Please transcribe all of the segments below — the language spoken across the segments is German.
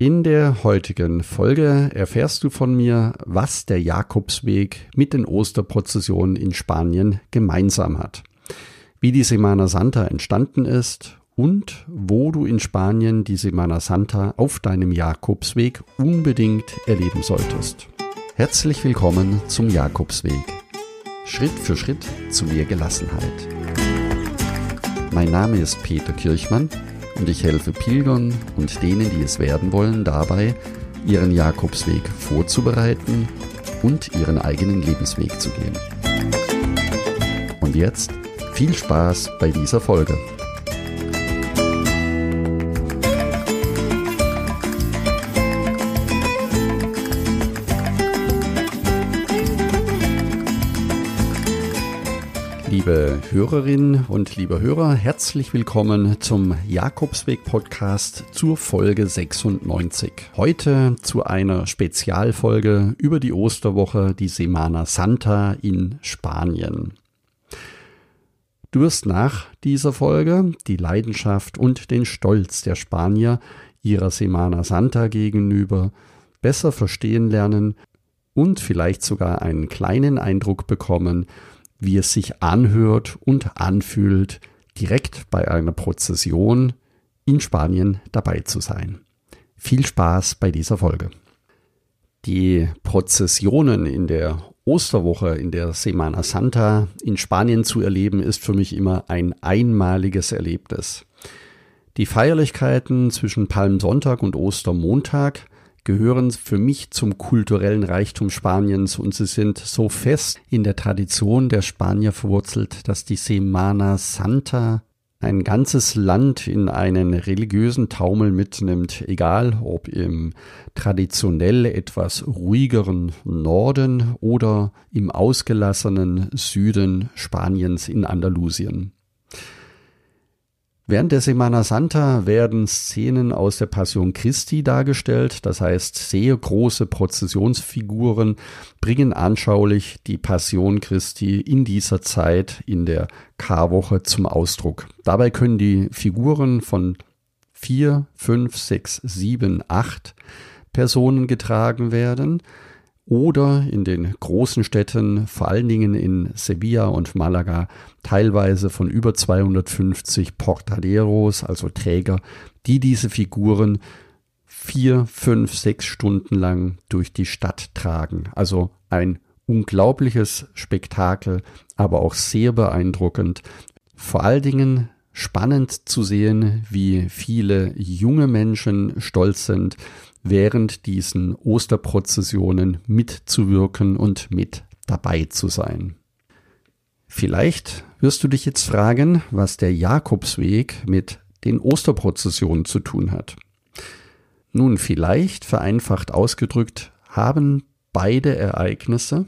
In der heutigen Folge erfährst du von mir, was der Jakobsweg mit den Osterprozessionen in Spanien gemeinsam hat, wie die Semana Santa entstanden ist und wo du in Spanien die Semana Santa auf deinem Jakobsweg unbedingt erleben solltest. Herzlich willkommen zum Jakobsweg. Schritt für Schritt zu mehr Gelassenheit. Mein Name ist Peter Kirchmann und ich helfe Pilgern und denen, die es werden wollen, dabei, ihren Jakobsweg vorzubereiten und ihren eigenen Lebensweg zu gehen. Und jetzt viel Spaß bei dieser Folge. Liebe Hörerinnen und liebe Hörer, herzlich willkommen zum Jakobsweg Podcast zur Folge 96. Heute zu einer Spezialfolge über die Osterwoche, die Semana Santa in Spanien. Du wirst nach dieser Folge die Leidenschaft und den Stolz der Spanier ihrer Semana Santa gegenüber besser verstehen lernen und vielleicht sogar einen kleinen Eindruck bekommen, wie es sich anhört und anfühlt, direkt bei einer Prozession in Spanien dabei zu sein. Viel Spaß bei dieser Folge. Die Prozessionen in der Osterwoche, in der Semana Santa in Spanien zu erleben, ist für mich immer ein einmaliges Erlebnis. Die Feierlichkeiten zwischen Palmsonntag und Ostermontag gehören für mich zum kulturellen Reichtum Spaniens und sie sind so fest in der Tradition der Spanier verwurzelt, dass die Semana Santa ein ganzes Land in einen religiösen Taumel mitnimmt, egal ob im traditionell etwas ruhigeren Norden oder im ausgelassenen Süden Spaniens in Andalusien. Während der Semana Santa werden Szenen aus der Passion Christi dargestellt, das heißt sehr große Prozessionsfiguren bringen anschaulich die Passion Christi in dieser Zeit in der Karwoche zum Ausdruck. Dabei können die Figuren von vier, fünf, sechs, sieben, acht Personen getragen werden oder in den großen Städten, vor allen Dingen in Sevilla und Malaga, teilweise von über 250 Portaderos, also Träger, die diese Figuren vier, fünf, sechs Stunden lang durch die Stadt tragen. Also ein unglaubliches Spektakel, aber auch sehr beeindruckend. Vor allen Dingen spannend zu sehen, wie viele junge Menschen stolz sind, während diesen Osterprozessionen mitzuwirken und mit dabei zu sein. Vielleicht wirst du dich jetzt fragen, was der Jakobsweg mit den Osterprozessionen zu tun hat. Nun, vielleicht vereinfacht ausgedrückt, haben beide Ereignisse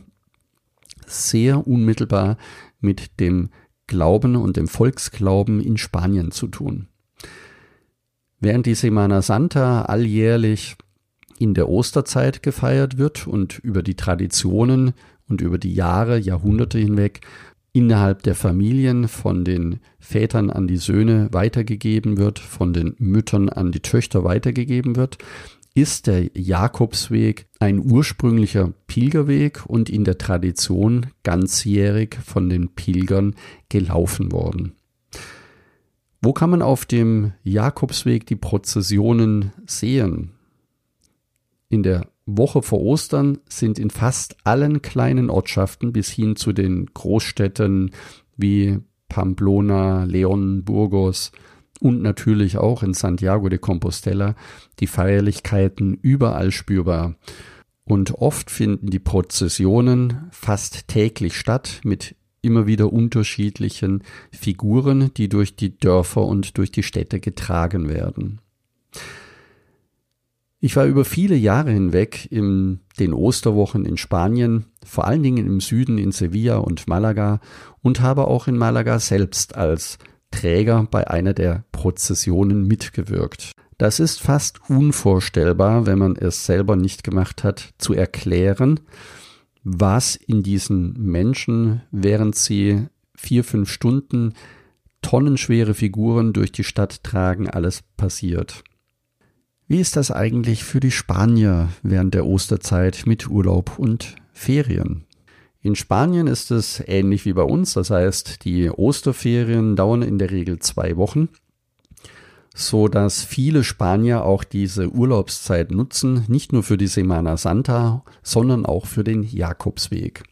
sehr unmittelbar mit dem Glauben und dem Volksglauben in Spanien zu tun. Während die Semana Santa alljährlich in der Osterzeit gefeiert wird und über die Traditionen und über die Jahre, Jahrhunderte hinweg innerhalb der Familien von den Vätern an die Söhne weitergegeben wird, von den Müttern an die Töchter weitergegeben wird, ist der Jakobsweg ein ursprünglicher Pilgerweg und in der Tradition ganzjährig von den Pilgern gelaufen worden. Wo kann man auf dem Jakobsweg die Prozessionen sehen? In der Woche vor Ostern sind in fast allen kleinen Ortschaften bis hin zu den Großstädten wie Pamplona, Leon, Burgos und natürlich auch in Santiago de Compostela die Feierlichkeiten überall spürbar. Und oft finden die Prozessionen fast täglich statt mit immer wieder unterschiedlichen Figuren, die durch die Dörfer und durch die Städte getragen werden. Ich war über viele Jahre hinweg in den Osterwochen in Spanien, vor allen Dingen im Süden in Sevilla und Malaga und habe auch in Malaga selbst als Träger bei einer der Prozessionen mitgewirkt. Das ist fast unvorstellbar, wenn man es selber nicht gemacht hat, zu erklären, was in diesen Menschen, während sie vier, fünf Stunden tonnenschwere Figuren durch die Stadt tragen, alles passiert. Wie ist das eigentlich für die Spanier während der Osterzeit mit Urlaub und Ferien? In Spanien ist es ähnlich wie bei uns, das heißt, die Osterferien dauern in der Regel zwei Wochen, so dass viele Spanier auch diese Urlaubszeit nutzen, nicht nur für die Semana Santa, sondern auch für den Jakobsweg.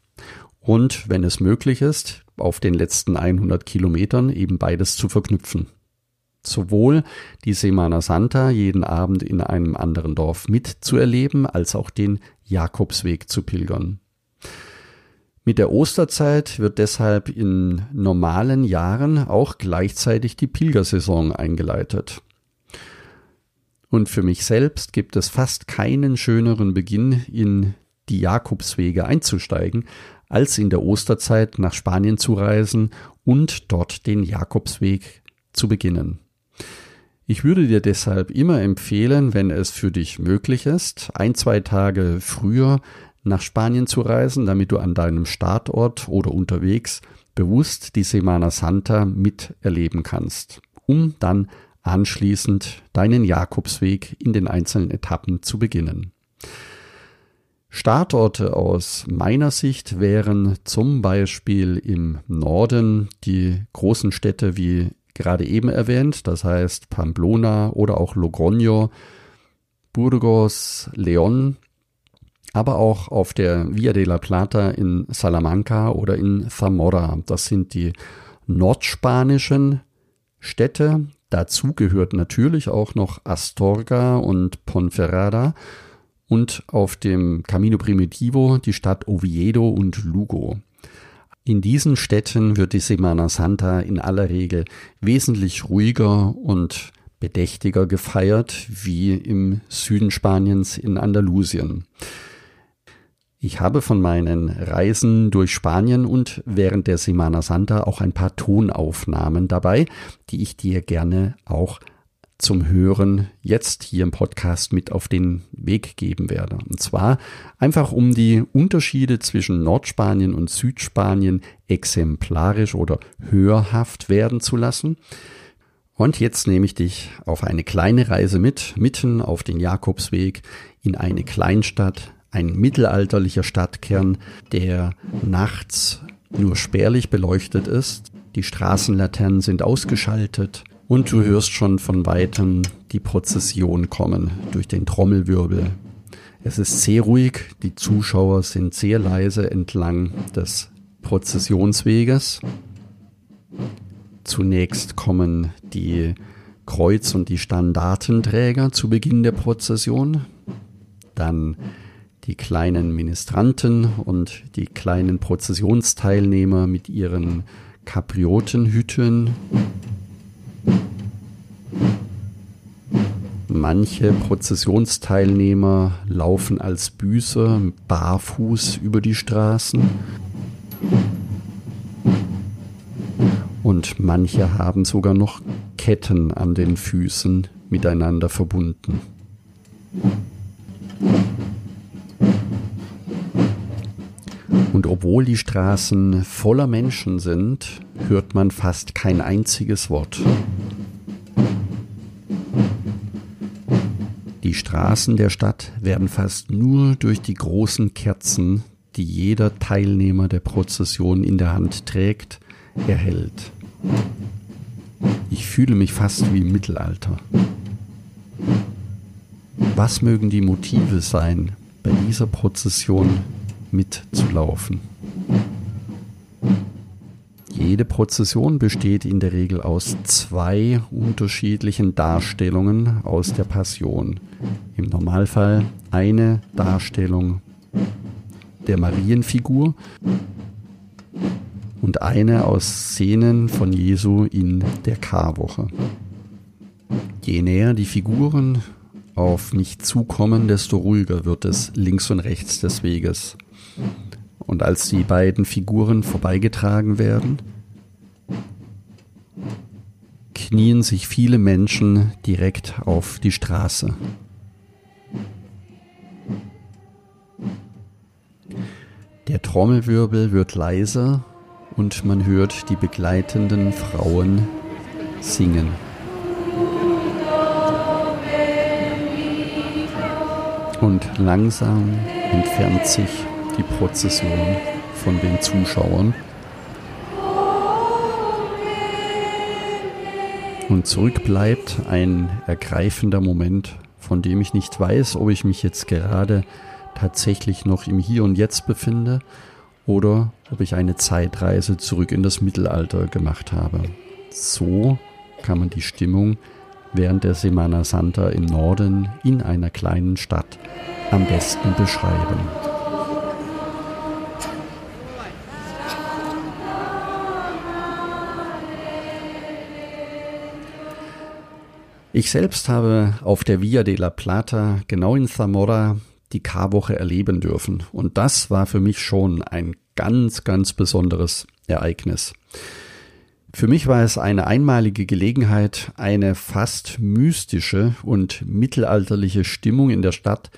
Und wenn es möglich ist, auf den letzten 100 Kilometern eben beides zu verknüpfen sowohl die Semana Santa jeden Abend in einem anderen Dorf mitzuerleben, als auch den Jakobsweg zu pilgern. Mit der Osterzeit wird deshalb in normalen Jahren auch gleichzeitig die Pilgersaison eingeleitet. Und für mich selbst gibt es fast keinen schöneren Beginn in die Jakobswege einzusteigen, als in der Osterzeit nach Spanien zu reisen und dort den Jakobsweg zu beginnen. Ich würde dir deshalb immer empfehlen, wenn es für dich möglich ist, ein, zwei Tage früher nach Spanien zu reisen, damit du an deinem Startort oder unterwegs bewusst die Semana Santa miterleben kannst, um dann anschließend deinen Jakobsweg in den einzelnen Etappen zu beginnen. Startorte aus meiner Sicht wären zum Beispiel im Norden die großen Städte wie gerade eben erwähnt, das heißt Pamplona oder auch Logroño, Burgos, León, aber auch auf der Via de la Plata in Salamanca oder in Zamora. Das sind die nordspanischen Städte. Dazu gehört natürlich auch noch Astorga und Ponferrada und auf dem Camino Primitivo die Stadt Oviedo und Lugo. In diesen Städten wird die Semana Santa in aller Regel wesentlich ruhiger und bedächtiger gefeiert wie im Süden Spaniens in Andalusien. Ich habe von meinen Reisen durch Spanien und während der Semana Santa auch ein paar Tonaufnahmen dabei, die ich dir gerne auch zum Hören jetzt hier im Podcast mit auf den Weg geben werde. Und zwar einfach um die Unterschiede zwischen Nordspanien und Südspanien exemplarisch oder hörhaft werden zu lassen. Und jetzt nehme ich dich auf eine kleine Reise mit, mitten auf den Jakobsweg in eine Kleinstadt, ein mittelalterlicher Stadtkern, der nachts nur spärlich beleuchtet ist. Die Straßenlaternen sind ausgeschaltet, und du hörst schon von weitem die Prozession kommen durch den Trommelwirbel. Es ist sehr ruhig, die Zuschauer sind sehr leise entlang des Prozessionsweges. Zunächst kommen die Kreuz- und die Standartenträger zu Beginn der Prozession, dann die kleinen Ministranten und die kleinen Prozessionsteilnehmer mit ihren Kapriotenhüten Manche Prozessionsteilnehmer laufen als Büßer barfuß über die Straßen. Und manche haben sogar noch Ketten an den Füßen miteinander verbunden. Obwohl die Straßen voller Menschen sind, hört man fast kein einziges Wort. Die Straßen der Stadt werden fast nur durch die großen Kerzen, die jeder Teilnehmer der Prozession in der Hand trägt, erhellt. Ich fühle mich fast wie im Mittelalter. Was mögen die Motive sein, bei dieser Prozession mitzulaufen? Jede Prozession besteht in der Regel aus zwei unterschiedlichen Darstellungen aus der Passion. Im Normalfall eine Darstellung der Marienfigur und eine aus Szenen von Jesu in der Karwoche. Je näher die Figuren auf mich zukommen, desto ruhiger wird es links und rechts des Weges. Und als die beiden Figuren vorbeigetragen werden, knien sich viele Menschen direkt auf die Straße. Der Trommelwirbel wird leiser und man hört die begleitenden Frauen singen. Und langsam entfernt sich die Prozession von den Zuschauern. Und zurück bleibt ein ergreifender Moment, von dem ich nicht weiß, ob ich mich jetzt gerade tatsächlich noch im Hier und Jetzt befinde oder ob ich eine Zeitreise zurück in das Mittelalter gemacht habe. So kann man die Stimmung während der Semana Santa im Norden in einer kleinen Stadt am besten beschreiben. Ich selbst habe auf der Via de la Plata, genau in Zamora, die Karwoche erleben dürfen. Und das war für mich schon ein ganz, ganz besonderes Ereignis. Für mich war es eine einmalige Gelegenheit, eine fast mystische und mittelalterliche Stimmung in der Stadt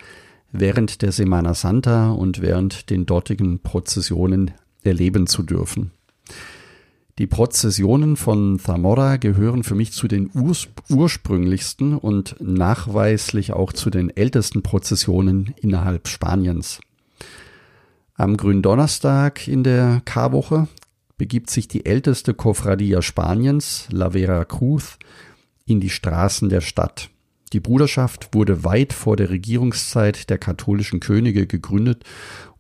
während der Semana Santa und während den dortigen Prozessionen erleben zu dürfen. Die Prozessionen von Zamora gehören für mich zu den urs ursprünglichsten und nachweislich auch zu den ältesten Prozessionen innerhalb Spaniens. Am Gründonnerstag in der Karwoche begibt sich die älteste Cofradia Spaniens, La Vera Cruz, in die Straßen der Stadt. Die Bruderschaft wurde weit vor der Regierungszeit der katholischen Könige gegründet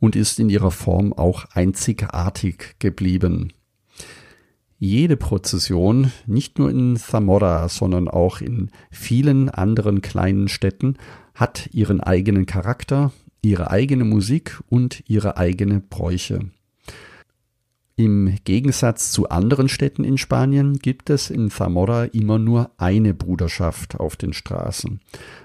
und ist in ihrer Form auch einzigartig geblieben jede Prozession, nicht nur in Zamora, sondern auch in vielen anderen kleinen Städten, hat ihren eigenen Charakter, ihre eigene Musik und ihre eigene Bräuche. Im Gegensatz zu anderen Städten in Spanien gibt es in Zamora immer nur eine Bruderschaft auf den Straßen.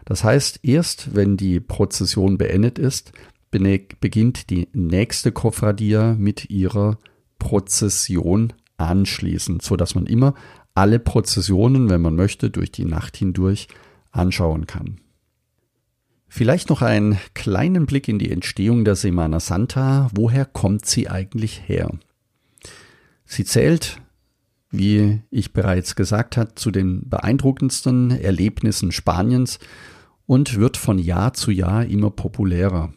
Das heißt, erst wenn die Prozession beendet ist, beginnt die nächste Kofradia mit ihrer Prozession anschließen, so dass man immer alle Prozessionen, wenn man möchte, durch die Nacht hindurch anschauen kann. Vielleicht noch einen kleinen Blick in die Entstehung der Semana Santa. Woher kommt sie eigentlich her? Sie zählt, wie ich bereits gesagt habe, zu den beeindruckendsten Erlebnissen Spaniens und wird von Jahr zu Jahr immer populärer.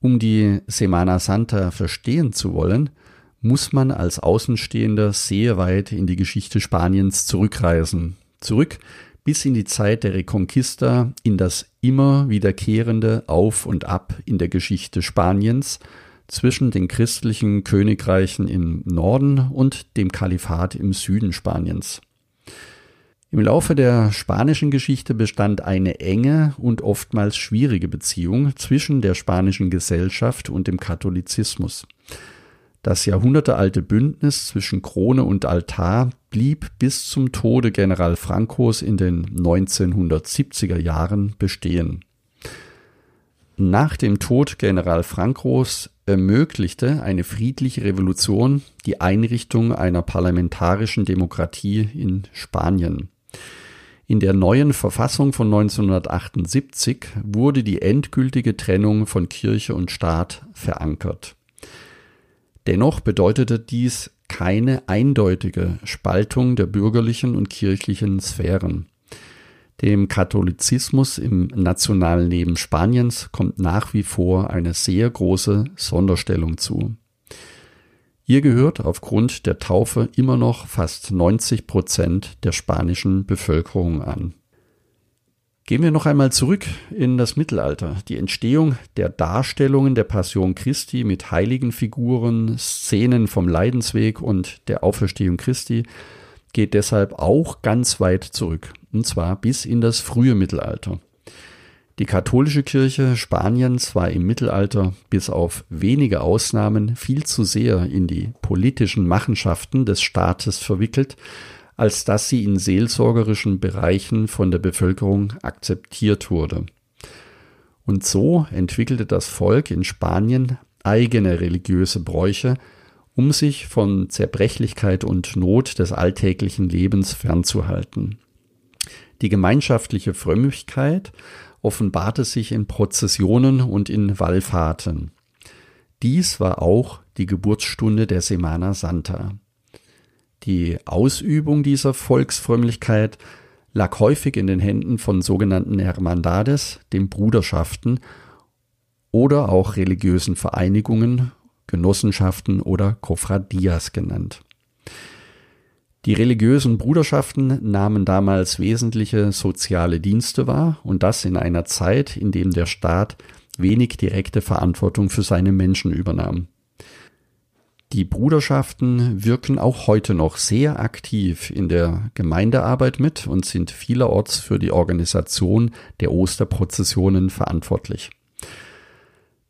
Um die Semana Santa verstehen zu wollen, muss man als Außenstehender sehr weit in die Geschichte Spaniens zurückreisen. Zurück bis in die Zeit der Reconquista, in das immer wiederkehrende Auf und Ab in der Geschichte Spaniens zwischen den christlichen Königreichen im Norden und dem Kalifat im Süden Spaniens. Im Laufe der spanischen Geschichte bestand eine enge und oftmals schwierige Beziehung zwischen der spanischen Gesellschaft und dem Katholizismus. Das jahrhundertealte Bündnis zwischen Krone und Altar blieb bis zum Tode General Francos in den 1970er Jahren bestehen. Nach dem Tod General Francos ermöglichte eine friedliche Revolution die Einrichtung einer parlamentarischen Demokratie in Spanien. In der neuen Verfassung von 1978 wurde die endgültige Trennung von Kirche und Staat verankert. Dennoch bedeutete dies keine eindeutige Spaltung der bürgerlichen und kirchlichen Sphären. Dem Katholizismus im nationalen Leben Spaniens kommt nach wie vor eine sehr große Sonderstellung zu. Ihr gehört aufgrund der Taufe immer noch fast 90 Prozent der spanischen Bevölkerung an. Gehen wir noch einmal zurück in das Mittelalter. Die Entstehung der Darstellungen der Passion Christi mit heiligen Figuren, Szenen vom Leidensweg und der Auferstehung Christi geht deshalb auch ganz weit zurück, und zwar bis in das frühe Mittelalter. Die katholische Kirche Spaniens war im Mittelalter bis auf wenige Ausnahmen viel zu sehr in die politischen Machenschaften des Staates verwickelt, als dass sie in seelsorgerischen Bereichen von der Bevölkerung akzeptiert wurde. Und so entwickelte das Volk in Spanien eigene religiöse Bräuche, um sich von Zerbrechlichkeit und Not des alltäglichen Lebens fernzuhalten. Die gemeinschaftliche Frömmigkeit offenbarte sich in Prozessionen und in Wallfahrten. Dies war auch die Geburtsstunde der Semana Santa. Die Ausübung dieser Volksfrömmlichkeit lag häufig in den Händen von sogenannten Hermandades, den Bruderschaften oder auch religiösen Vereinigungen, Genossenschaften oder Cofradias genannt. Die religiösen Bruderschaften nahmen damals wesentliche soziale Dienste wahr und das in einer Zeit, in dem der Staat wenig direkte Verantwortung für seine Menschen übernahm. Die Bruderschaften wirken auch heute noch sehr aktiv in der Gemeindearbeit mit und sind vielerorts für die Organisation der Osterprozessionen verantwortlich.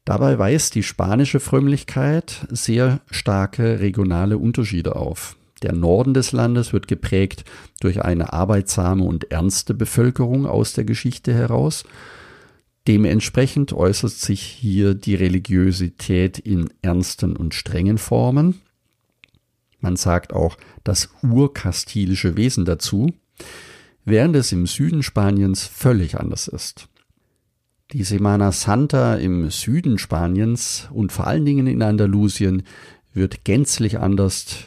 Dabei weist die spanische Frömmlichkeit sehr starke regionale Unterschiede auf. Der Norden des Landes wird geprägt durch eine arbeitsame und ernste Bevölkerung aus der Geschichte heraus. Dementsprechend äußert sich hier die Religiosität in ernsten und strengen Formen. Man sagt auch das urkastilische Wesen dazu, während es im Süden Spaniens völlig anders ist. Die Semana Santa im Süden Spaniens und vor allen Dingen in Andalusien wird gänzlich anders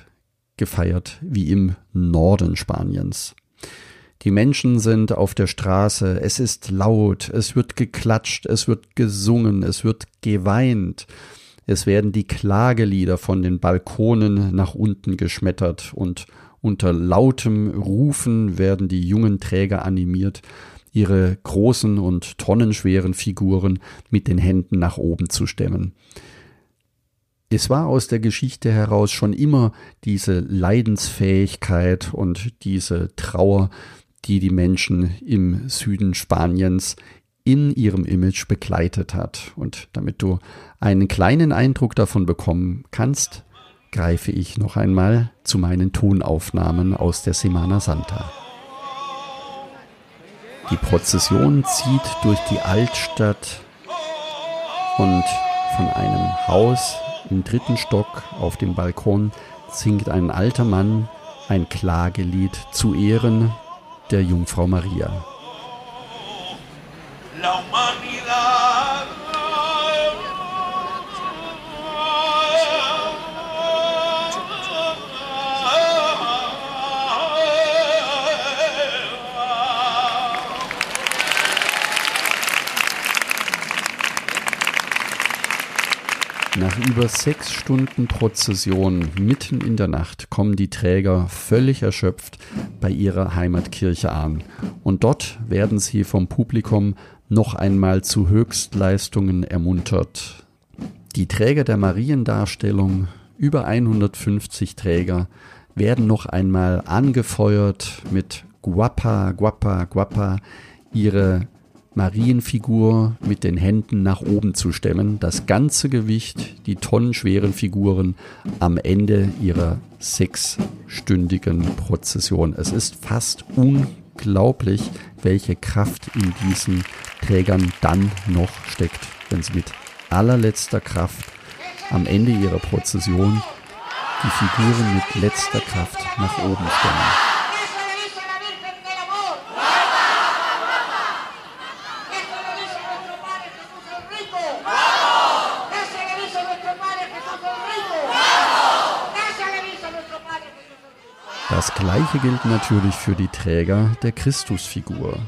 gefeiert wie im Norden Spaniens. Die Menschen sind auf der Straße, es ist laut, es wird geklatscht, es wird gesungen, es wird geweint, es werden die Klagelieder von den Balkonen nach unten geschmettert und unter lautem Rufen werden die jungen Träger animiert, ihre großen und tonnenschweren Figuren mit den Händen nach oben zu stemmen. Es war aus der Geschichte heraus schon immer diese Leidensfähigkeit und diese Trauer, die die Menschen im Süden Spaniens in ihrem Image begleitet hat. Und damit du einen kleinen Eindruck davon bekommen kannst, greife ich noch einmal zu meinen Tonaufnahmen aus der Semana Santa. Die Prozession zieht durch die Altstadt und von einem Haus im dritten Stock auf dem Balkon singt ein alter Mann ein Klagelied zu Ehren der Jungfrau Maria. Nach über sechs Stunden Prozession mitten in der Nacht kommen die Träger völlig erschöpft bei ihrer Heimatkirche an. Und dort werden sie vom Publikum noch einmal zu Höchstleistungen ermuntert. Die Träger der Mariendarstellung, über 150 Träger, werden noch einmal angefeuert mit Guapa, Guapa, Guapa, ihre Marienfigur mit den Händen nach oben zu stemmen, das ganze Gewicht, die tonnenschweren Figuren am Ende ihrer sechsstündigen Prozession. Es ist fast unglaublich, welche Kraft in diesen Trägern dann noch steckt, wenn sie mit allerletzter Kraft am Ende ihrer Prozession die Figuren mit letzter Kraft nach oben stemmen. Das gleiche gilt natürlich für die Träger der Christusfigur.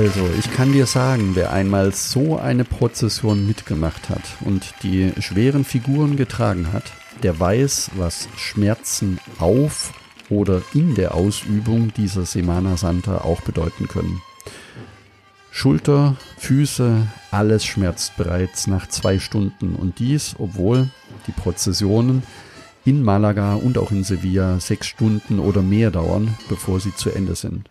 Also, ich kann dir sagen, wer einmal so eine Prozession mitgemacht hat und die schweren Figuren getragen hat, der weiß, was Schmerzen auf oder in der Ausübung dieser Semana Santa auch bedeuten können. Schulter, Füße, alles schmerzt bereits nach zwei Stunden und dies, obwohl die Prozessionen in Malaga und auch in Sevilla sechs Stunden oder mehr dauern, bevor sie zu Ende sind.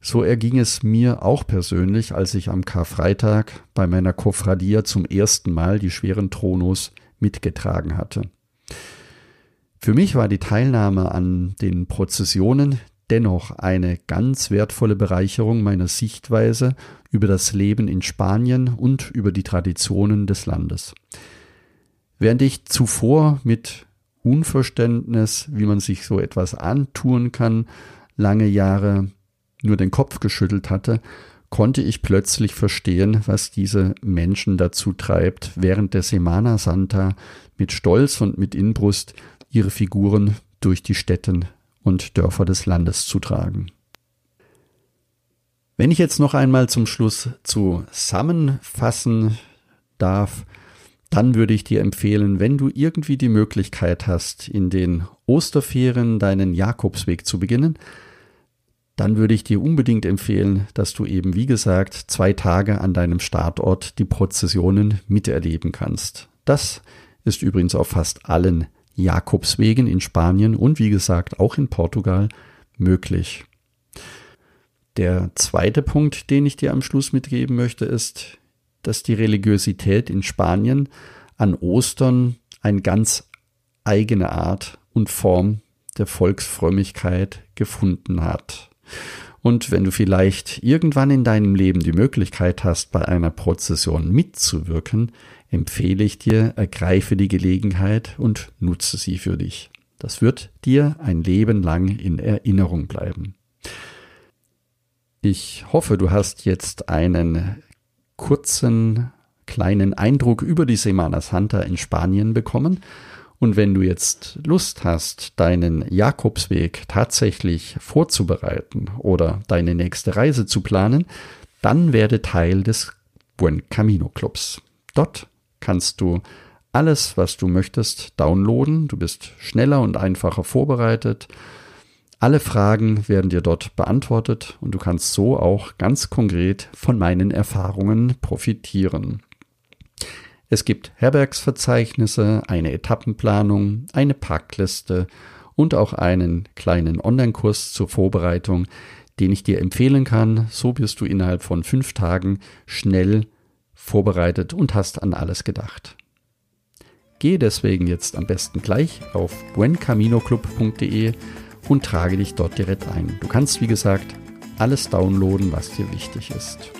So erging es mir auch persönlich, als ich am Karfreitag bei meiner Kofradia zum ersten Mal die schweren Tronos mitgetragen hatte. Für mich war die Teilnahme an den Prozessionen dennoch eine ganz wertvolle Bereicherung meiner Sichtweise über das Leben in Spanien und über die Traditionen des Landes. Während ich zuvor mit Unverständnis, wie man sich so etwas antun kann, lange Jahre nur den Kopf geschüttelt hatte, konnte ich plötzlich verstehen, was diese Menschen dazu treibt, während der Semana Santa mit Stolz und mit Inbrust ihre Figuren durch die Städten und Dörfer des Landes zu tragen. Wenn ich jetzt noch einmal zum Schluss zusammenfassen darf, dann würde ich dir empfehlen, wenn du irgendwie die Möglichkeit hast, in den Osterferien deinen Jakobsweg zu beginnen, dann würde ich dir unbedingt empfehlen, dass du eben, wie gesagt, zwei Tage an deinem Startort die Prozessionen miterleben kannst. Das ist übrigens auf fast allen Jakobswegen in Spanien und wie gesagt auch in Portugal möglich. Der zweite Punkt, den ich dir am Schluss mitgeben möchte, ist, dass die Religiosität in Spanien an Ostern eine ganz eigene Art und Form der Volksfrömmigkeit gefunden hat. Und wenn du vielleicht irgendwann in deinem Leben die Möglichkeit hast, bei einer Prozession mitzuwirken, empfehle ich dir, ergreife die Gelegenheit und nutze sie für dich. Das wird dir ein Leben lang in Erinnerung bleiben. Ich hoffe, du hast jetzt einen kurzen, kleinen Eindruck über die Semana Santa in Spanien bekommen und wenn du jetzt Lust hast, deinen Jakobsweg tatsächlich vorzubereiten oder deine nächste Reise zu planen, dann werde Teil des Buen Camino Clubs. Dort kannst du alles, was du möchtest, downloaden. Du bist schneller und einfacher vorbereitet. Alle Fragen werden dir dort beantwortet und du kannst so auch ganz konkret von meinen Erfahrungen profitieren. Es gibt Herbergsverzeichnisse, eine Etappenplanung, eine Packliste und auch einen kleinen Online-Kurs zur Vorbereitung, den ich dir empfehlen kann. So bist du innerhalb von fünf Tagen schnell vorbereitet und hast an alles gedacht. Gehe deswegen jetzt am besten gleich auf buencaminoclub.de und trage dich dort direkt ein. Du kannst, wie gesagt, alles downloaden, was dir wichtig ist.